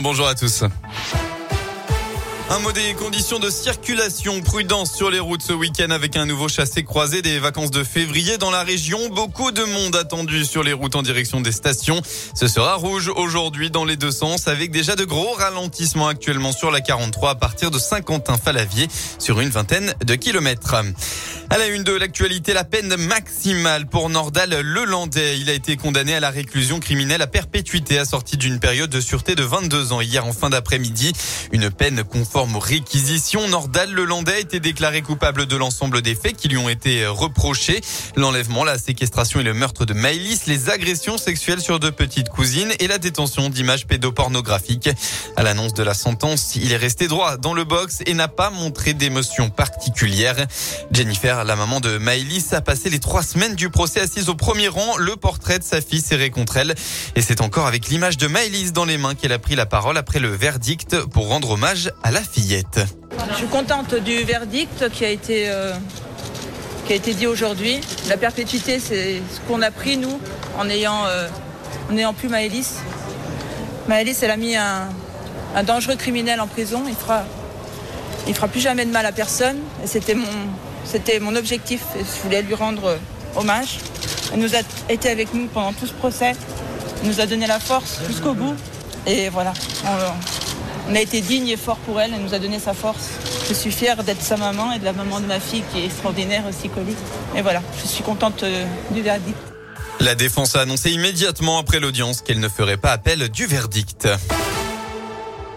Bonjour à tous. Un mot des conditions de circulation. Prudence sur les routes ce week-end avec un nouveau chassé croisé des vacances de février dans la région. Beaucoup de monde attendu sur les routes en direction des stations. Ce sera rouge aujourd'hui dans les deux sens avec déjà de gros ralentissements actuellement sur la 43 à partir de Saint-Quentin-Falavier sur une vingtaine de kilomètres. À la une de l'actualité, la peine maximale pour Nordal Lelandais. Il a été condamné à la réclusion criminelle à perpétuité assortie d'une période de sûreté de 22 ans hier en fin d'après-midi. Une peine conforme aux réquisitions. Nordal Lelandais a été déclaré coupable de l'ensemble des faits qui lui ont été reprochés. L'enlèvement, la séquestration et le meurtre de Maëlys, les agressions sexuelles sur deux petites cousines et la détention d'images pédopornographiques. À l'annonce de la sentence, il est resté droit dans le box et n'a pas montré d'émotion particulière. Jennifer la maman de Maëlys a passé les trois semaines du procès assise au premier rang. Le portrait de sa fille serré contre elle. Et c'est encore avec l'image de Maëlys dans les mains qu'elle a pris la parole après le verdict pour rendre hommage à la fillette. Je suis contente du verdict qui a été, euh, qui a été dit aujourd'hui. La perpétuité, c'est ce qu'on a pris, nous, en ayant, euh, plus Maëlys. Maëlys, elle a mis un, dangereux criminel en prison. Il fera, il fera plus jamais de mal à personne. C'était mon, mon objectif. Je voulais lui rendre hommage. Elle nous a été avec nous pendant tout ce procès. Elle nous a donné la force jusqu'au bout. Et voilà, a été digne et fort pour elle. Elle nous a donné sa force. Je suis fière d'être sa maman et de la maman de ma fille qui est extraordinaire aussi, Colline. Et voilà, je suis contente euh, du verdict. La défense a annoncé immédiatement après l'audience qu'elle ne ferait pas appel du verdict.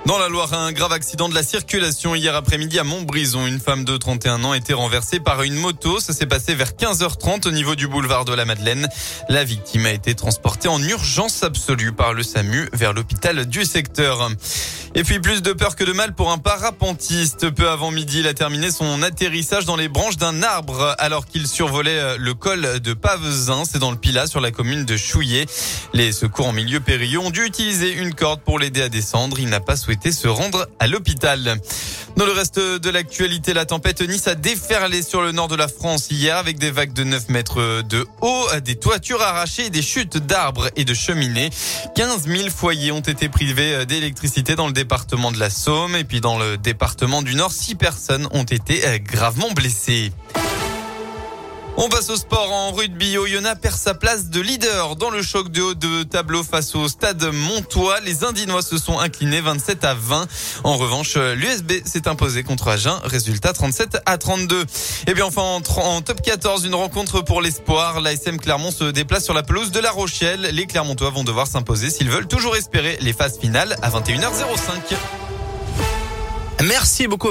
Dans la Loire, un grave accident de la circulation hier après-midi à Montbrison. Une femme de 31 ans a été renversée par une moto. Ça s'est passé vers 15h30 au niveau du boulevard de la Madeleine. La victime a été transportée en urgence absolue par le SAMU vers l'hôpital du secteur. Et puis plus de peur que de mal pour un parapentiste. Peu avant midi, il a terminé son atterrissage dans les branches d'un arbre alors qu'il survolait le col de Pavezin. C'est dans le Pilat sur la commune de Chouillet. Les secours en milieu périlleux ont dû utiliser une corde pour l'aider à descendre. Il n'a pas souhaité se rendre à l'hôpital. Dans le reste de l'actualité, la tempête Nice a déferlé sur le nord de la France hier avec des vagues de 9 mètres de haut, des toitures arrachées, des chutes d'arbres et de cheminées. 15 000 foyers ont été privés d'électricité dans le département de la Somme et puis dans le département du Nord, 6 personnes ont été gravement blessées. On passe au sport en rugby. Oyonnax perd sa place de leader dans le choc de haut de tableau face au stade Montois. Les Indinois se sont inclinés 27 à 20. En revanche, l'USB s'est imposé contre Agen. Résultat 37 à 32. Et bien enfin en, top 14, une rencontre pour l'espoir. L'ASM Clermont se déplace sur la pelouse de La Rochelle. Les Clermontois vont devoir s'imposer s'ils veulent toujours espérer les phases finales à 21h05. Merci beaucoup.